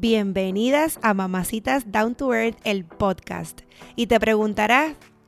Bienvenidas a Mamacitas Down to Earth, el podcast. Y te preguntarás,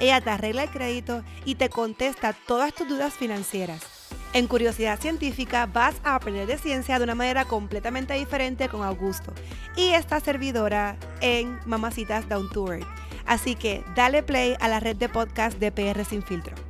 ella te arregla el crédito y te contesta todas tus dudas financieras. En Curiosidad Científica vas a aprender de ciencia de una manera completamente diferente con Augusto y esta servidora en Mamacitas Down to. Así que dale play a la red de podcast de PR Sin Filtro.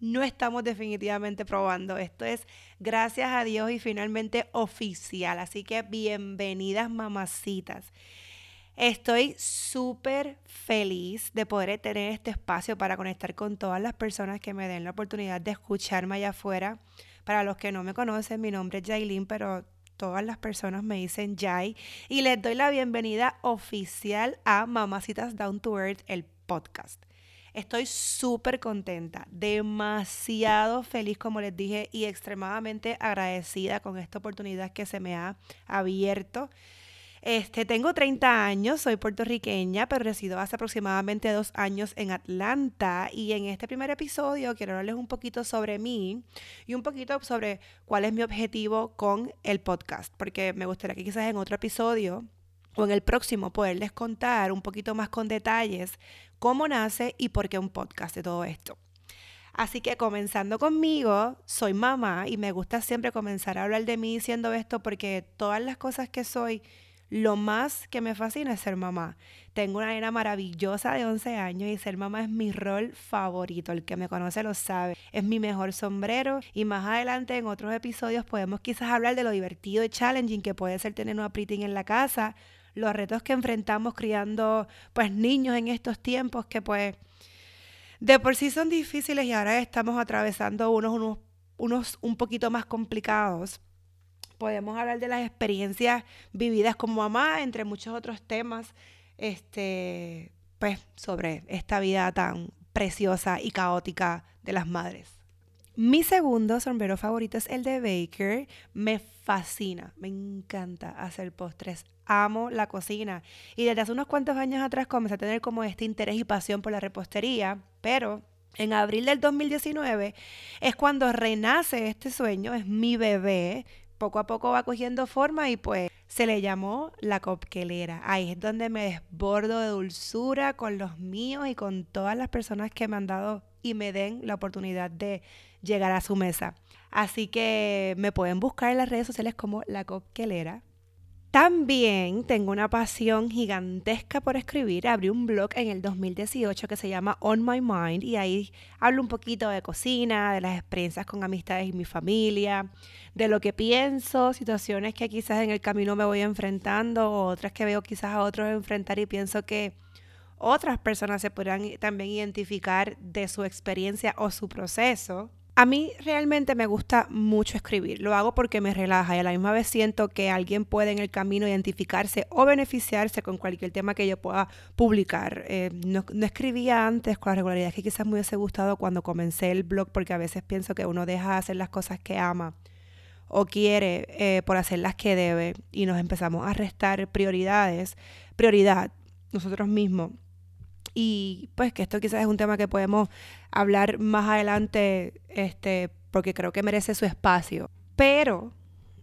no estamos definitivamente probando. Esto es gracias a Dios y finalmente oficial. Así que bienvenidas mamacitas. Estoy súper feliz de poder tener este espacio para conectar con todas las personas que me den la oportunidad de escucharme allá afuera. Para los que no me conocen, mi nombre es Jailin, pero todas las personas me dicen Jai y les doy la bienvenida oficial a Mamacitas Down to Earth, el podcast. Estoy súper contenta, demasiado feliz como les dije y extremadamente agradecida con esta oportunidad que se me ha abierto este, tengo 30 años, soy puertorriqueña, pero resido hace aproximadamente dos años en Atlanta. Y en este primer episodio quiero hablarles un poquito sobre mí y un poquito sobre cuál es mi objetivo con el podcast. Porque me gustaría que quizás en otro episodio en el próximo poderles contar un poquito más con detalles cómo nace y por qué un podcast de todo esto. Así que comenzando conmigo, soy mamá y me gusta siempre comenzar a hablar de mí diciendo esto porque todas las cosas que soy lo más que me fascina es ser mamá. Tengo una nena maravillosa de 11 años y ser mamá es mi rol favorito. El que me conoce lo sabe. Es mi mejor sombrero y más adelante en otros episodios podemos quizás hablar de lo divertido y challenging que puede ser tener una pretty en la casa, los retos que enfrentamos criando pues niños en estos tiempos que pues de por sí son difíciles y ahora estamos atravesando unos, unos, unos un poquito más complicados podemos hablar de las experiencias vividas como mamá, entre muchos otros temas, este, pues, sobre esta vida tan preciosa y caótica de las madres. Mi segundo sombrero favorito es el de Baker. Me fascina, me encanta hacer postres. Amo la cocina. Y desde hace unos cuantos años atrás comencé a tener como este interés y pasión por la repostería, pero en abril del 2019 es cuando renace este sueño, es mi bebé, poco a poco va cogiendo forma y pues se le llamó la copquelera. Ahí es donde me desbordo de dulzura con los míos y con todas las personas que me han dado y me den la oportunidad de llegar a su mesa. Así que me pueden buscar en las redes sociales como La Coquelera. También tengo una pasión gigantesca por escribir. Abrí un blog en el 2018 que se llama On My Mind y ahí hablo un poquito de cocina, de las experiencias con amistades y mi familia, de lo que pienso, situaciones que quizás en el camino me voy enfrentando, otras que veo quizás a otros enfrentar y pienso que otras personas se podrán también identificar de su experiencia o su proceso. A mí realmente me gusta mucho escribir, lo hago porque me relaja y a la misma vez siento que alguien puede en el camino identificarse o beneficiarse con cualquier tema que yo pueda publicar. Eh, no, escribía antes con la regularidad que quizás me hubiese gustado cuando comencé el blog porque a veces pienso que uno deja de hacer las cosas que ama o quiere eh, por hacer las que debe y nos empezamos a restar prioridades, prioridad nosotros mismos y pues que esto quizás es un tema que podemos hablar más adelante, este, porque creo que merece su espacio. Pero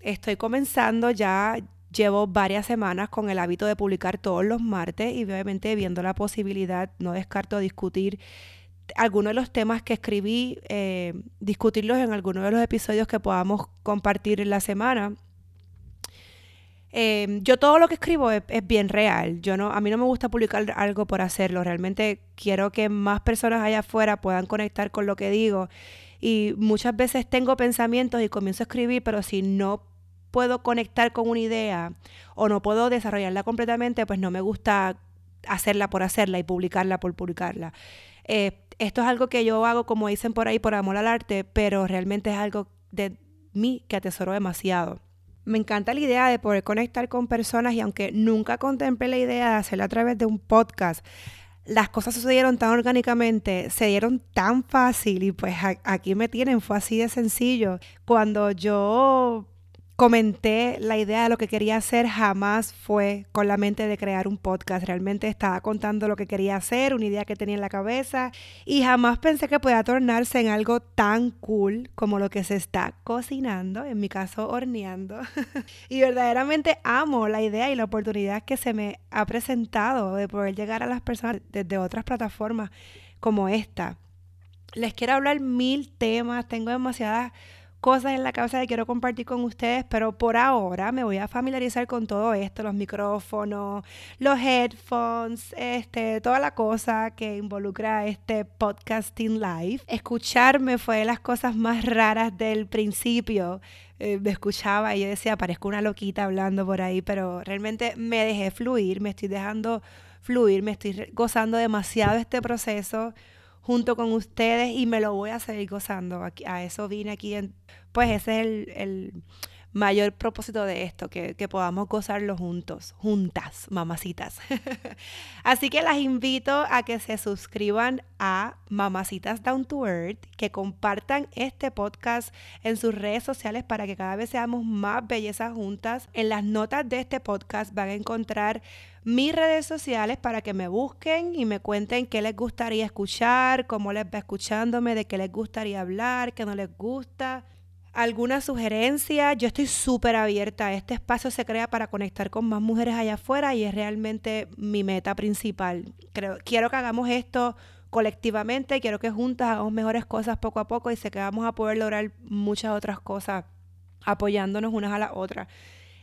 estoy comenzando ya, llevo varias semanas con el hábito de publicar todos los martes y obviamente viendo la posibilidad, no descarto discutir algunos de los temas que escribí, eh, discutirlos en algunos de los episodios que podamos compartir en la semana Em, yo todo lo que escribo es, bien real. Yo no, a mí no me gusta publicar algo por hacerlo. Realmente quiero que más personas allá afuera puedan conectar con lo que digo. Y muchas veces tengo pensamientos y comienzo a escribir, pero si no puedo conectar con una idea o no puedo desarrollarla completamente, pues no me gusta hacerla por hacerla y publicarla por publicarla. Eh, esto es algo que yo hago, como dicen por ahí, por amor al arte, pero realmente es algo de mí que atesoro demasiado. Me encanta la idea de poder conectar con personas y aunque nunca contemplé la idea de hacerlo a través de un podcast, las cosas sucedieron tan orgánicamente, se dieron tan fácil y pues aquí me tienen, fue así de sencillo. Cuando yo comenté la idea de lo que quería hacer, jamás fue con la mente de crear un podcast. Realmente estaba contando lo que quería hacer, una idea que tenía en la cabeza y jamás pensé que podía tornarse en algo tan cool como lo que se está cocinando, en mi caso horneando. y verdaderamente amo la idea y la oportunidad que se me ha presentado de poder llegar a las personas desde otras plataformas como esta. Les quiero hablar mil temas, tengo demasiadas cosas en la cabeza que quiero compartir con ustedes, pero por ahora me voy a familiarizar con todo esto, los micrófonos, los headphones, este, toda la cosa que involucra este podcasting live. Escucharme fue de las cosas más raras del principio. Eh, me escuchaba y yo decía, parezco una loquita hablando por ahí, pero realmente me dejé fluir, me estoy dejando fluir, me estoy gozando demasiado este proceso junto con ustedes y me lo voy a seguir gozando. a eso vine aquí. En, pues ese es el, mayor propósito de esto, que, que, podamos gozarlo juntos, juntas, mamacitas. Así que las invito a que se suscriban a Mamacitas Down to Earth, que compartan este podcast en sus redes sociales para que cada vez seamos más bellezas juntas. En las notas de este podcast van a encontrar mis redes sociales para que me busquen y me cuenten qué les gustaría escuchar, cómo les va escuchándome, de qué les gustaría hablar, qué no les gusta. ¿Alguna sugerencia? Yo estoy súper abierta. Este espacio se crea para conectar con más mujeres allá afuera y es realmente mi meta principal. Creo, quiero que hagamos esto colectivamente, quiero que juntas hagamos mejores cosas poco a poco y sé que vamos a poder lograr muchas otras cosas apoyándonos unas a las otras.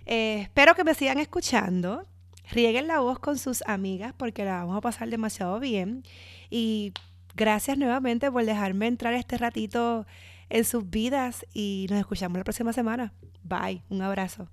Eh, espero que me sigan escuchando rieguen la voz con sus amigas porque la vamos a pasar demasiado bien. Y gracias nuevamente por dejarme entrar este ratito en sus vidas y nos escuchamos la próxima semana. Bye, un abrazo.